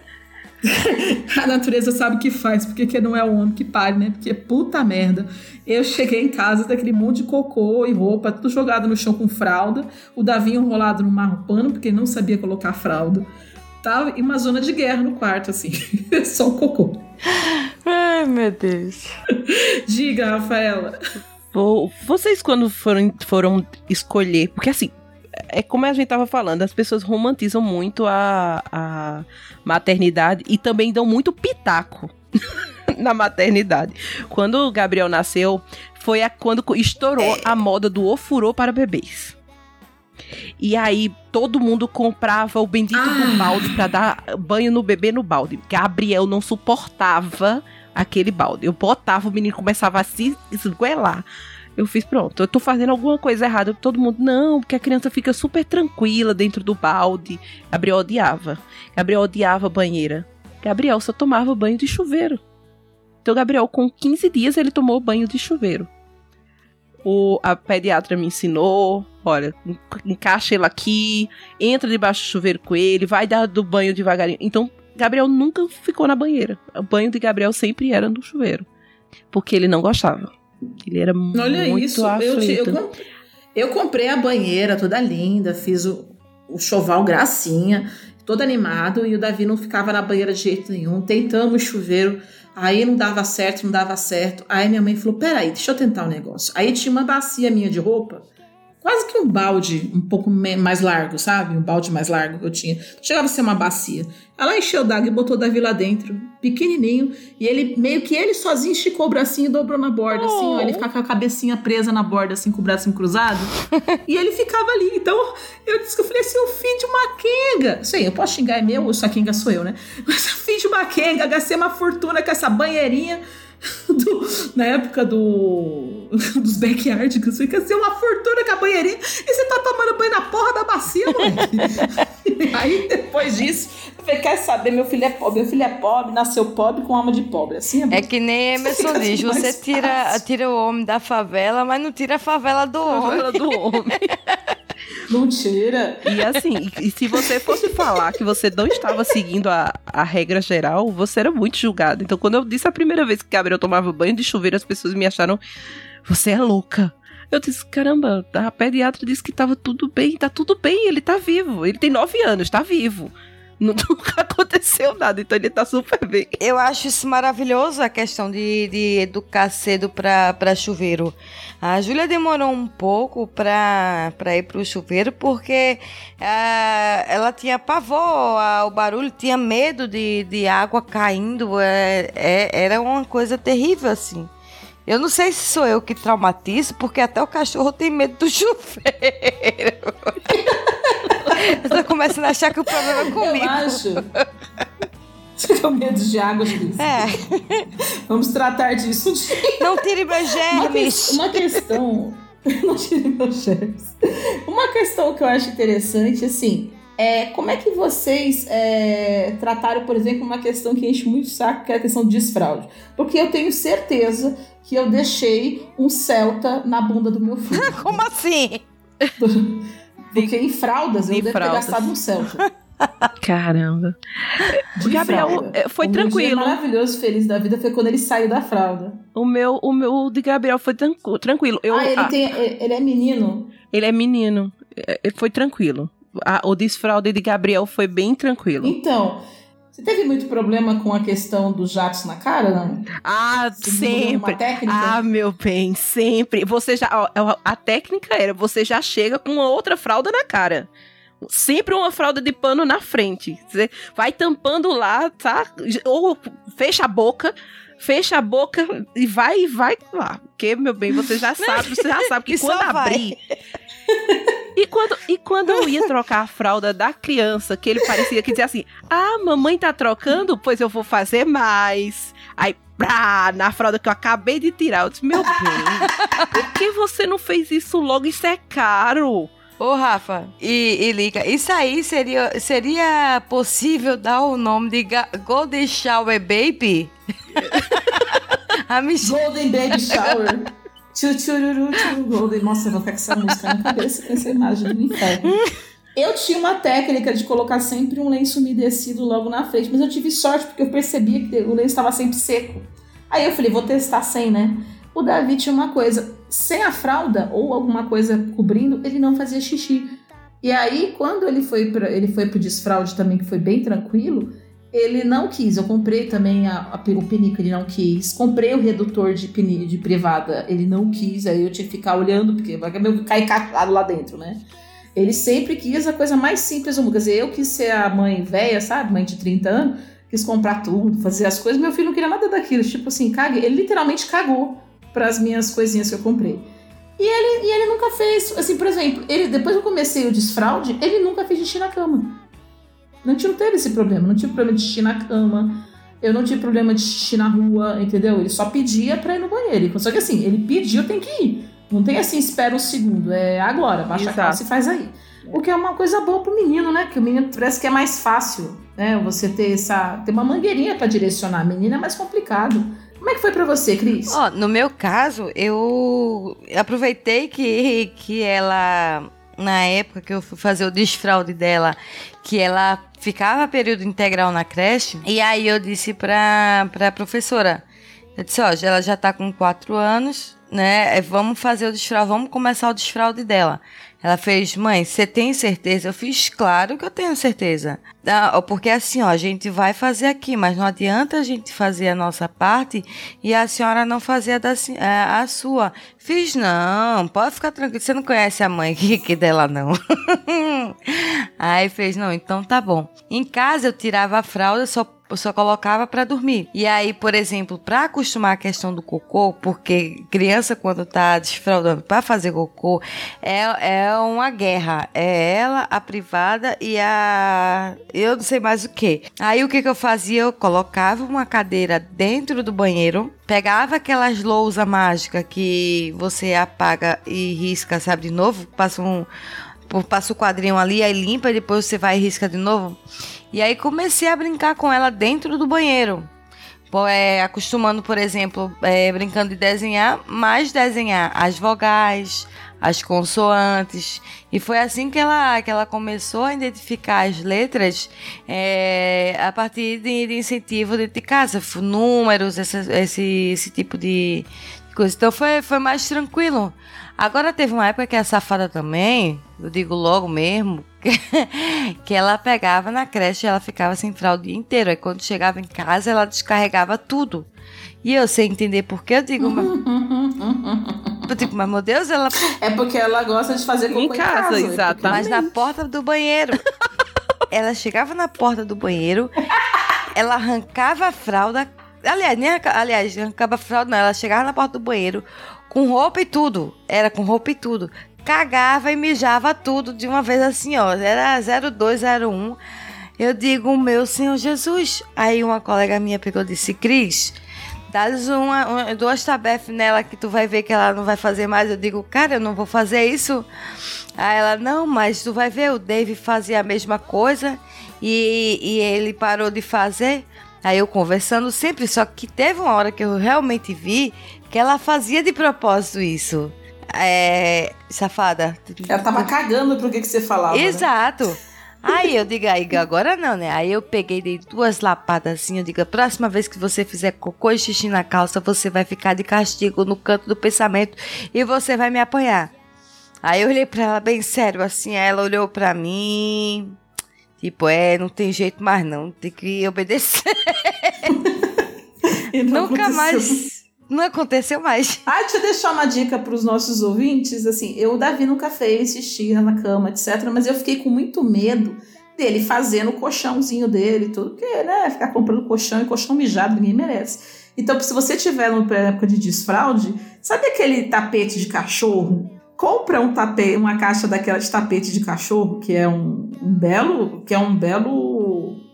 a natureza sabe o que faz, porque que não é o homem que pare, né? Porque puta merda. Eu cheguei em casa daquele monte de cocô e roupa, tudo jogado no chão com fralda, o Davi enrolado no marro pano, porque ele não sabia colocar fralda. Tava em uma zona de guerra no quarto, assim. Só um cocô. Ai, meu Deus. Diga, Rafaela. Vocês, quando foram, foram escolher, porque assim, é como a gente tava falando, as pessoas romantizam muito a, a maternidade e também dão muito pitaco na maternidade. Quando o Gabriel nasceu, foi a, quando estourou a moda do ofurô para bebês. E aí todo mundo comprava o bendito ah. do balde para dar banho no bebê no balde. Gabriel não suportava aquele balde. Eu botava, o menino começava a se esguelar. Eu fiz, pronto, eu tô fazendo alguma coisa errada. Todo mundo, não, porque a criança fica super tranquila dentro do balde. Gabriel odiava. Gabriel odiava banheira. Gabriel só tomava banho de chuveiro. Então, Gabriel, com 15 dias, ele tomou banho de chuveiro. O, a pediatra me ensinou, olha, encaixa ele aqui, entra debaixo do chuveiro com ele, vai dar do banho devagarinho. Então, Gabriel nunca ficou na banheira. O banho de Gabriel sempre era no chuveiro. Porque ele não gostava. Ele era Olha muito isso, aflito. Eu, eu, eu, comprei a banheira toda linda, fiz o, o choval gracinha, todo animado, e o Davi não ficava na banheira de jeito nenhum. Tentamos chuveiro, aí não dava certo, não dava certo. Aí minha mãe falou: peraí, deixa eu tentar um negócio. Aí tinha uma bacia minha de roupa quase que um balde um pouco mais largo, sabe? Um balde mais largo que eu tinha. Chegava a ser uma bacia. Ela encheu d'água e botou o Davi lá dentro, pequenininho, e ele meio que ele sozinho esticou o bracinho e dobrou na borda, oh. assim, ó. Ele ficava com a cabecinha presa na borda, assim, com o bracinho cruzado. e ele ficava ali. Então, eu disse que eu falei assim: o filho de uma quenga. Sei, eu posso xingar, é meu, ou só quenga sou eu, né? Mas o filho de uma quenga, gastei uma fortuna com essa banheirinha. Do, na época do, dos backyard, que fica assim, uma fortuna com a banheirinha, e você tá tomando banho na porra da bacia, moleque. aí, depois disso, você quer saber, meu filho é pobre, meu filho é pobre, nasceu pobre com alma de pobre, assim é É que nem Emerson diz, você tira, tira o homem da favela, mas não tira a favela do a homem. Favela do homem. Mentira! E assim, e se você fosse falar que você não estava seguindo a, a regra geral, você era muito julgado. Então, quando eu disse a primeira vez que Gabriel tomava banho de chuveiro, as pessoas me acharam. Você é louca. Eu disse, caramba, a pediatra disse que tava tudo bem, tá tudo bem, ele tá vivo. Ele tem nove anos, tá vivo. Nunca aconteceu nada, então ele tá super bem. Eu acho isso maravilhoso, a questão de, de educar cedo para chuveiro. A Júlia demorou um pouco para ir pro chuveiro porque uh, ela tinha pavor ao barulho, tinha medo de, de água caindo. É, é, era uma coisa terrível, assim. Eu não sei se sou eu que traumatizo, porque até o cachorro tem medo do chuveiro. Eu tô começando a achar que o problema é comigo. Eu acho. Tem medo de água, Cris? É. Vamos tratar disso. Não tire meus germes. Uma, que, uma questão. Não tire meus germes. Uma questão que eu acho interessante, assim, é como é que vocês é, trataram, por exemplo, uma questão que enche muito saco, que é a questão de desfraude. Porque eu tenho certeza que eu deixei um Celta na bunda do meu filho. como assim? Porque em fraldas eu devo fraldas. ter gastado um Celta. Caramba. De Gabriel fralda. é, foi o tranquilo. Meu dia maravilhoso, feliz da vida foi quando ele saiu da fralda. O meu, o meu de Gabriel foi tranquilo. Eu, ah, ele, ah, tem, ele é menino? Ele é menino. É, foi tranquilo. o desfraude de Gabriel foi bem tranquilo. Então, você teve muito problema com a questão dos jatos na cara, não? Ah, você sempre. Ah, meu bem, sempre. Você já. Ó, a técnica era: você já chega com uma outra fralda na cara. Sempre uma fralda de pano na frente. Você vai tampando lá, tá? Ou fecha a boca fecha a boca e vai vai lá. Porque, meu bem, você já sabe, você já sabe que quando abrir. E quando, e quando eu ia trocar a fralda da criança, que ele parecia que dizia assim: Ah, mamãe tá trocando? Pois eu vou fazer mais. Aí, pá, na fralda que eu acabei de tirar, eu disse: Meu bem, por que você não fez isso logo? Isso é caro. Ô, Rafa, e, e Liga, isso aí seria, seria possível dar o nome de Golden Shower Baby? A Golden Baby Shower. Tchururu, Golden. Nossa, eu vou ficar com essa música na cabeça com essa imagem do inferno. Eu tinha uma técnica de colocar sempre um lenço umedecido logo na frente, mas eu tive sorte porque eu percebia que o lenço estava sempre seco. Aí eu falei, vou testar sem, né? O Davi tinha uma coisa, sem a fralda ou alguma coisa cobrindo, ele não fazia xixi. E aí, quando ele foi para ele foi pro desfraude também, que foi bem tranquilo, ele não quis. Eu comprei também a, a, o pinico, ele não quis. Comprei o redutor de de privada, ele não quis. Aí eu tinha que ficar olhando, porque vai cair cacado lá dentro, né? Ele sempre quis a coisa mais simples do mundo. Quer dizer, eu quis ser a mãe velha, sabe? Mãe de 30 anos, quis comprar tudo, fazer as coisas. Meu filho não queria nada daquilo. Tipo assim, cague. Ele literalmente cagou para as minhas coisinhas que eu comprei. E ele, e ele nunca fez, assim, por exemplo, ele depois que eu comecei o desfraude, ele nunca fez xixi na cama. Não, não teve esse problema. Não tive problema de xixi na cama. Eu não tive problema de xixi na rua, entendeu? Ele só pedia pra ir no banheiro. Só que assim, ele pediu, tem que ir. Não tem assim, espera um segundo. É agora, baixa Exato. a calça e faz aí. O que é uma coisa boa pro menino, né? Que o menino parece que é mais fácil, né? Você ter essa. ter uma mangueirinha para direcionar. A menina é mais complicado. Como é que foi para você, Cris? Oh, no meu caso, eu aproveitei que, que ela na época que eu fui fazer o desfraude dela, que ela ficava período integral na creche, e aí eu disse pra, pra professora, eu disse, ó, ela já tá com quatro anos, né, vamos fazer o desfraude, vamos começar o desfraude dela. Ela fez, mãe, você tem certeza? Eu fiz, claro que eu tenho certeza. Ah, porque assim, ó, a gente vai fazer aqui, mas não adianta a gente fazer a nossa parte e a senhora não fazer a, da, a, a sua. Fiz, não, pode ficar tranquilo, você não conhece a mãe que, que dela, não. Aí fez, não, então tá bom. Em casa eu tirava a fralda só eu só colocava para dormir. E aí, por exemplo, para acostumar a questão do cocô, porque criança quando tá desfraldando para fazer cocô é, é uma guerra. É ela, a privada e a eu não sei mais o que. Aí o que que eu fazia? Eu colocava uma cadeira dentro do banheiro, pegava aquelas lousa mágica que você apaga e risca, sabe, de novo, passa um passa o quadrinho ali, aí limpa depois você vai e risca de novo. E aí comecei a brincar com ela dentro do banheiro. É, acostumando, por exemplo, é, brincando de desenhar, mais desenhar as vogais, as consoantes. E foi assim que ela, que ela começou a identificar as letras é, a partir de, de incentivo de casa, números, esse, esse tipo de coisa. Então foi, foi mais tranquilo. Agora teve uma época que a safada também, eu digo logo mesmo, que, ela pegava na creche e ela ficava sem fralda o dia inteiro. Aí quando chegava em casa, ela descarregava tudo. E eu sei entender por que eu digo, mas, eu digo, mas meu Deus, ela. É porque ela gosta de fazer cocô Em casa, é exatamente. Mas na porta do banheiro. ela chegava na porta do banheiro, ela arrancava a fralda. Aliás, nem arranca- aliás, arrancava a fralda, não. Ela chegava na porta do banheiro com roupa e tudo. Era com roupa e tudo. Cagava e mijava tudo de uma vez assim, ó. Era 0201. Eu digo, meu Senhor Jesus. Aí uma colega minha pegou e disse, Cris, dá-lhes uma, uma- duas tabefes nela que tu vai ver que ela não vai fazer mais. Eu digo, cara, eu não vou fazer isso. Aí ela, não, mas tu vai ver, o Dave fazia a mesma coisa e, e ele parou de fazer. Aí eu conversando sempre, só que teve uma hora que eu realmente vi que ela fazia de propósito isso. É. Safada. Ela tava cagando pro que, que você falava. né? Exato. Aí eu digo, aí agora não, né? Aí eu peguei, dei duas lapadas assim, eu digo, a próxima vez que você fizer cocô e xixi na calça, você vai ficar de castigo no canto do pensamento e você vai me apanhar. Aí eu olhei pra ela bem sério assim, aí ela olhou pra mim, tipo, é, não tem jeito mais não, tem que obedecer. Nunca aconteceu. mais, não aconteceu mais. Ah, deixa eu deixar uma dica para os nossos ouvintes. Assim, eu, o Davi nunca fez xixi na cama, etc. Mas eu fiquei com muito medo dele fazendo o colchãozinho dele tudo. Porque, né, ficar comprando colchão e colchão mijado, ninguém merece. Então, se você tiver numa época de desfraude, sabe aquele tapete de cachorro? Compra um tapete, uma caixa daquela de tapete de cachorro, que é um, um belo, que é um belo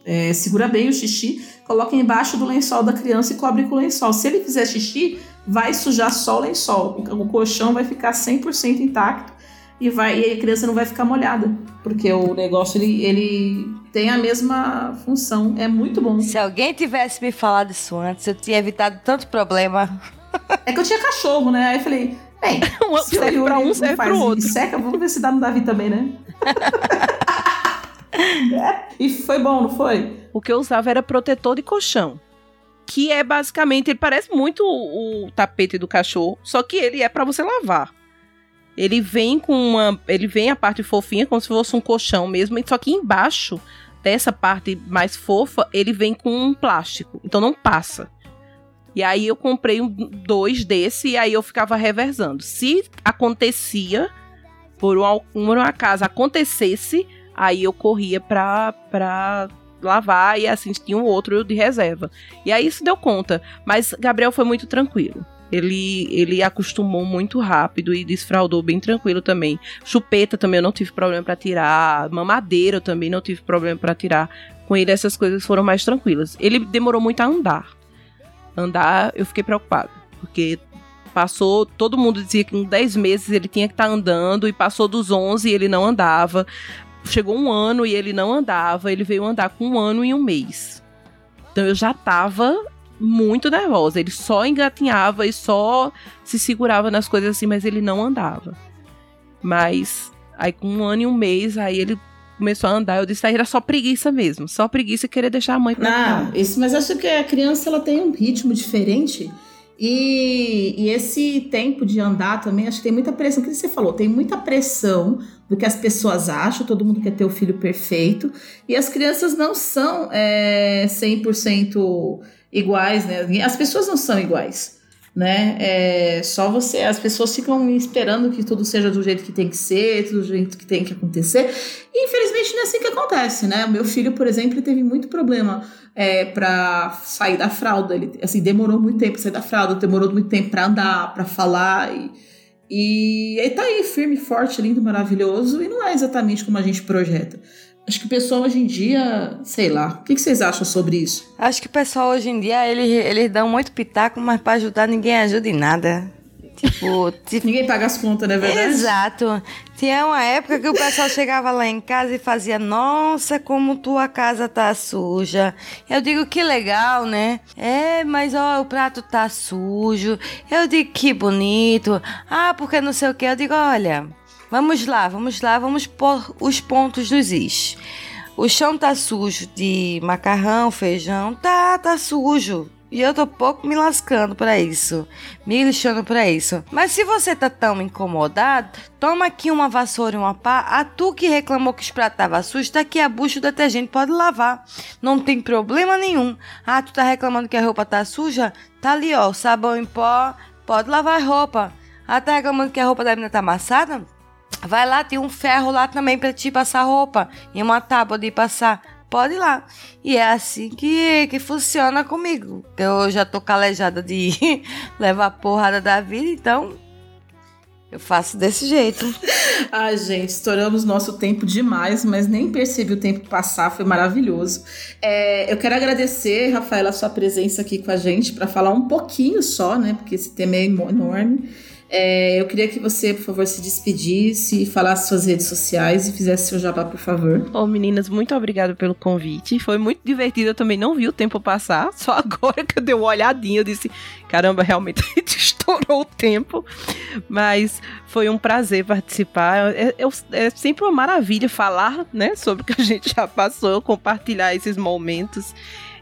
é, segura bem o xixi, coloca embaixo do lençol da criança e cobre com o lençol. Se ele fizer xixi, vai sujar só o lençol. O colchão vai ficar 100% intacto e, vai, e a criança não vai ficar molhada. Porque o negócio, ele, ele tem a mesma função. É muito bom. Se alguém tivesse me falado isso antes, eu tinha evitado tanto problema. É que eu tinha cachorro, né? Aí eu falei, bem, se serve pra um, serve pro outro. seca, vamos ver se dá no Davi também, né? É, e foi bom, não foi? O que eu usava era protetor de colchão. Que é basicamente, ele parece muito o, o tapete do cachorro, só que ele é pra você lavar. Ele vem com uma. Ele vem a parte fofinha, como se fosse um colchão mesmo, só que embaixo dessa parte mais fofa, ele vem com um plástico. Então não passa. E aí eu comprei um, dois desse e aí eu ficava reversando. Se acontecia, por um, por um acaso acontecesse, aí eu corria pra, pra lavar e assim tinha um outro de reserva. E aí isso deu conta. Mas Gabriel foi muito tranquilo. Ele, ele acostumou muito rápido e desfraudou bem tranquilo também. Chupeta também eu não tive problema pra tirar. Mamadeira eu também não tive problema pra tirar. Com ele essas coisas foram mais tranquilas. Ele demorou muito a andar. Andar eu fiquei preocupada. Porque passou, todo mundo dizia que em 10 meses ele tinha que estar andando e passou dos 11 e ele não andava chegou um ano e ele não andava, ele veio andar com um ano e um mês. Então eu já tava muito nervosa. Ele só engatinhava e só se segurava nas coisas assim, mas ele não andava. Mas aí com um ano e um mês, aí ele começou a andar. Eu disse, aí era só preguiça mesmo. Só preguiça e querer deixar a mãe pra Não, isso, mas acho que a criança ela tem um ritmo diferente. E, e esse tempo de andar também, acho que tem muita pressão. O que você falou? Tem muita pressão do que as pessoas acham, todo mundo quer ter o filho perfeito. E as crianças não são é, 100% iguais, né? As pessoas não são iguais, né? É, só você, as pessoas ficam esperando que tudo seja do jeito que tem que ser, do jeito que tem que acontecer. E infelizmente não é assim que acontece, né? O meu filho, por exemplo, teve muito problema é, para sair da fralda. Ele assim, demorou muito tempo pra sair da fralda, demorou muito tempo para andar, para falar. E, e ele tá aí, firme, forte, lindo, maravilhoso, e não é exatamente como a gente projeta. Acho que o pessoal hoje em dia, sei lá, o que, que vocês acham sobre isso? Acho que o pessoal hoje em dia, eles, eles dão muito pitaco, mas pra ajudar ninguém ajuda em nada. Tipo, tipo Ninguém paga as contas, não é verdade? Exato. Tinha uma época que o pessoal chegava lá em casa e fazia: Nossa, como tua casa tá suja. Eu digo: Que legal, né? É, mas ó, o prato tá sujo. Eu digo: Que bonito. Ah, porque não sei o que. Eu digo: Olha, vamos lá, vamos lá, vamos pôr os pontos nos is. O chão tá sujo de macarrão, feijão, tá, tá sujo. E eu tô pouco me lascando pra isso, me lixando pra isso. Mas se você tá tão incomodado, toma aqui uma vassoura e uma pá. A tu que reclamou que os pratos estavam sujos, tá aqui a bucha do detergente, pode lavar. Não tem problema nenhum. Ah, tu tá reclamando que a roupa tá suja? Tá ali, ó, sabão em pó, pode lavar a roupa. Ah, tá reclamando que a roupa da menina tá amassada? Vai lá, tem um ferro lá também pra te passar roupa. E uma tábua de passar pode ir lá. E é assim que, que funciona comigo. Eu já tô calejada de levar porrada da vida, então eu faço desse jeito. Ai, gente, estouramos nosso tempo demais, mas nem percebi o tempo passar, foi maravilhoso. É, eu quero agradecer, Rafaela, a sua presença aqui com a gente para falar um pouquinho só, né? Porque esse tema é enorme. É, eu queria que você, por favor, se despedisse, falasse suas redes sociais e fizesse seu jabá, por favor. Ô, meninas, muito obrigada pelo convite. Foi muito divertido. Eu também não vi o tempo passar. Só agora que eu dei uma olhadinha, eu disse: caramba, realmente estourou o tempo. Mas foi um prazer participar. É, é, é sempre uma maravilha falar né, sobre o que a gente já passou, compartilhar esses momentos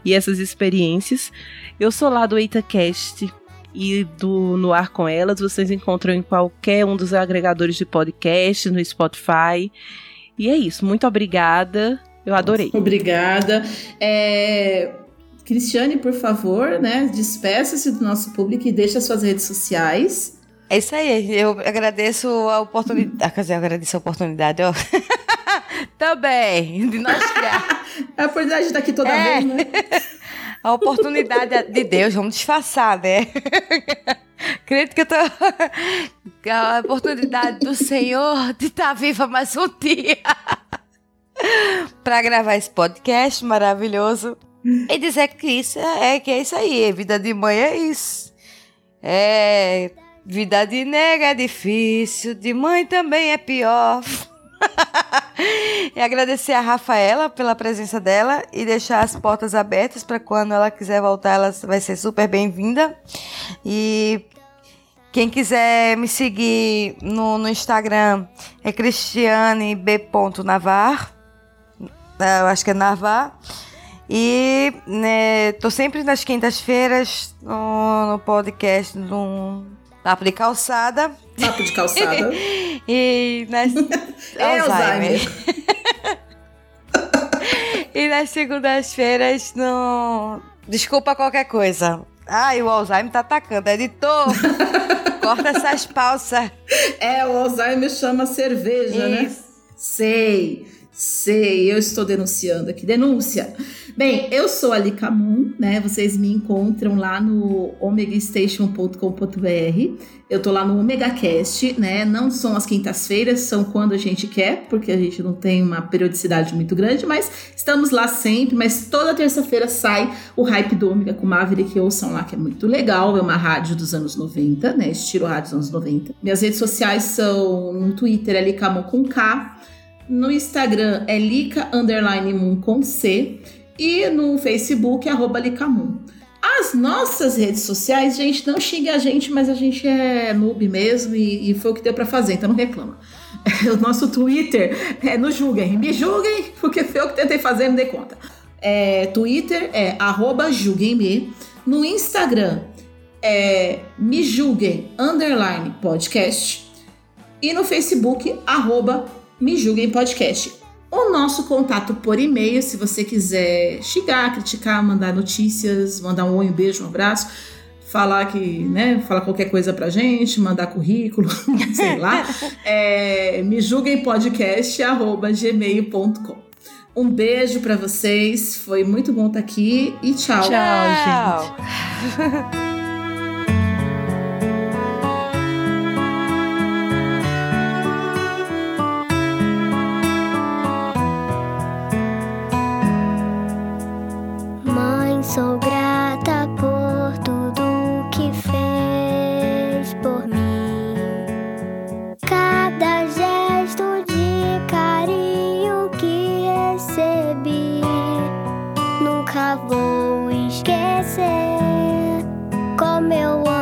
e essas experiências. Eu sou lá do EitaCast, e do No Ar com Elas. Vocês encontram em qualquer um dos agregadores de podcast, no Spotify. E é isso. Muito obrigada. Eu adorei. Obrigada. É... Cristiane, por favor, né? Despeça-se do nosso público e deixe as suas redes sociais. É isso aí. Eu agradeço a oportunidade. Ah, quer dizer, eu agradeço a oportunidade. Eu... Também, de nós criar. É a oportunidade de estar aqui toda é. vez, né? A oportunidade de Deus, vamos disfarçar, né? Acredito que eu tô. A oportunidade do Senhor de estar viva mais um dia. para gravar esse podcast maravilhoso. E dizer que isso é, que é isso aí. Vida de mãe é isso. É. Vida de nega é difícil, de mãe também é pior. e agradecer a Rafaela pela presença dela e deixar as portas abertas para quando ela quiser voltar, ela vai ser super bem-vinda. E quem quiser me seguir no, no Instagram é Cristiane B. Navar. Eu acho que é Navar. E né, tô sempre nas quintas-feiras no, no podcast do Papo de Calçada. Papo de Calçada. e nas... é Alzheimer. e nas segundas-feiras no... Desculpa qualquer coisa. Ai, o Alzheimer tá atacando. Editor, corta essas palsas. É, o Alzheimer chama cerveja, né? Isso. né? Sei, sei. Eu estou denunciando aqui. Denúncia. Bem, eu sou a Lika Moon, né? Vocês me encontram lá no omegastation.com.br. Eu tô lá no OmegaCast, né? Não são as quintas-feiras, são quando a gente quer, porque a gente não tem uma periodicidade muito grande, mas estamos lá sempre. Mas toda terça-feira sai o Hype do Omega com Maverick, ouçam lá, que é muito legal. É uma rádio dos anos 90, né? Estilo rádio dos anos 90. Minhas redes sociais são no Twitter, é Likamon com K. No Instagram é Moon com C e no Facebook, arroba Licamun. As nossas redes sociais, gente, não xingue a gente, mas a gente é noob mesmo e, e foi o que deu para fazer, então não reclama. O nosso Twitter é no julguem, me julguem, porque foi eu que tentei fazer e não dei conta. É, Twitter é arroba julguem-me. No Instagram é me julguem underline podcast. E no Facebook, arroba me julguem podcast o nosso contato por e-mail, se você quiser xingar, criticar, mandar notícias, mandar um oi, um beijo, um abraço, falar que, né, falar qualquer coisa pra gente, mandar currículo, sei lá, é, me julguem podcast gmail.com. Um beijo para vocês, foi muito bom estar aqui e tchau. Tchau, gente. Deus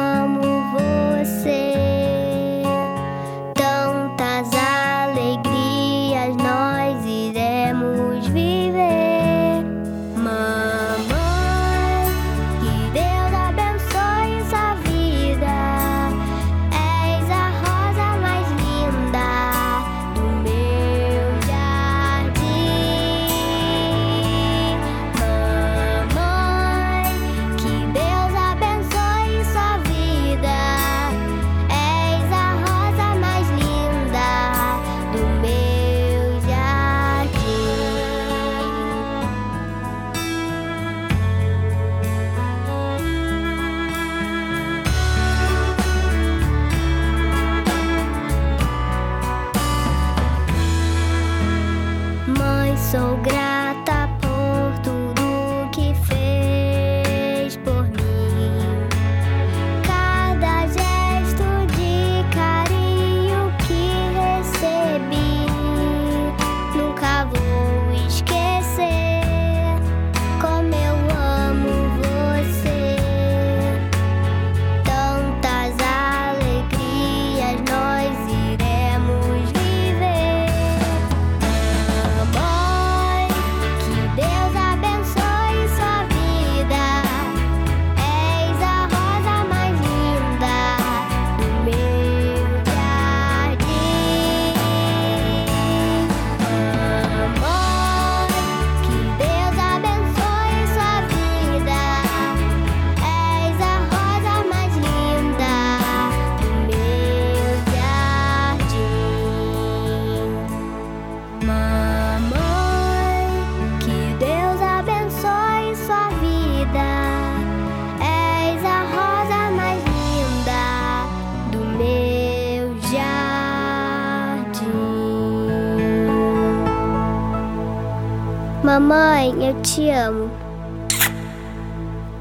te amo.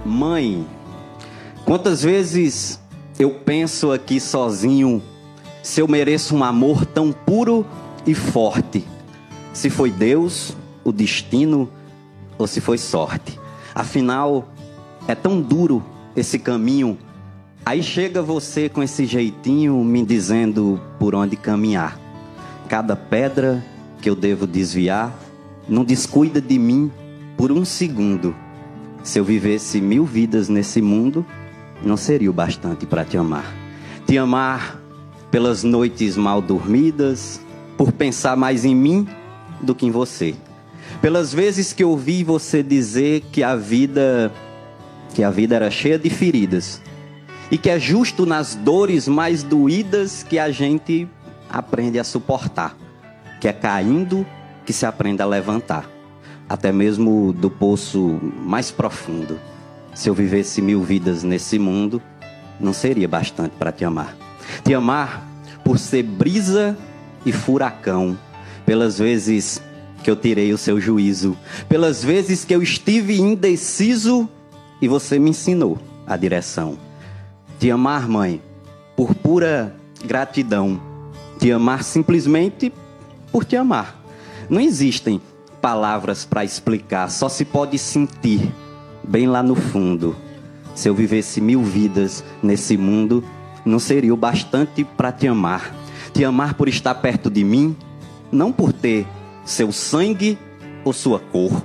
Mãe, quantas vezes eu penso aqui sozinho se eu mereço um amor tão puro e forte? Se foi Deus, o destino ou se foi sorte? Afinal, é tão duro esse caminho. Aí chega você com esse jeitinho me dizendo por onde caminhar. Cada pedra que eu devo desviar, não descuida de mim por um segundo. Se eu vivesse mil vidas nesse mundo, não seria o bastante para te amar. Te amar pelas noites mal dormidas, por pensar mais em mim do que em você. Pelas vezes que ouvi você dizer que a vida que a vida era cheia de feridas e que é justo nas dores mais doídas que a gente aprende a suportar, que é caindo que se aprende a levantar, até mesmo do poço mais profundo. Se eu vivesse mil vidas nesse mundo, não seria bastante para te amar. Te amar por ser brisa e furacão, pelas vezes que eu tirei o seu juízo, pelas vezes que eu estive indeciso e você me ensinou a direção. Te amar, mãe, por pura gratidão. Te amar simplesmente por te amar. Não existem palavras para explicar, só se pode sentir bem lá no fundo. Se eu vivesse mil vidas nesse mundo, não seria o bastante para te amar. Te amar por estar perto de mim, não por ter seu sangue ou sua cor.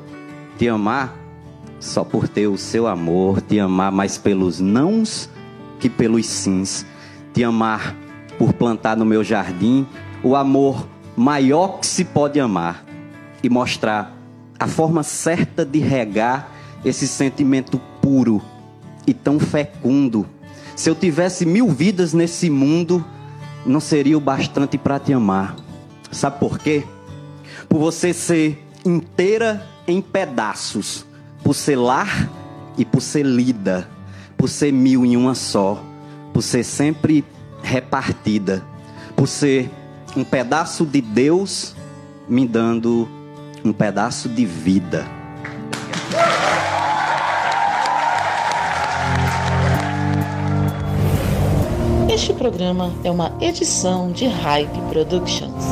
Te amar só por ter o seu amor, te amar mais pelos nãos que pelos sims. Te amar por plantar no meu jardim o amor maior que se pode amar e mostrar a forma certa de regar esse sentimento puro e tão fecundo. Se eu tivesse mil vidas nesse mundo, não seria o bastante para te amar. Sabe por quê? Por você ser inteira em pedaços por ser lar e por ser lida, por ser mil em uma só, por ser sempre repartida, por ser um pedaço de Deus me dando um pedaço de vida. Este programa é uma edição de Hype Productions.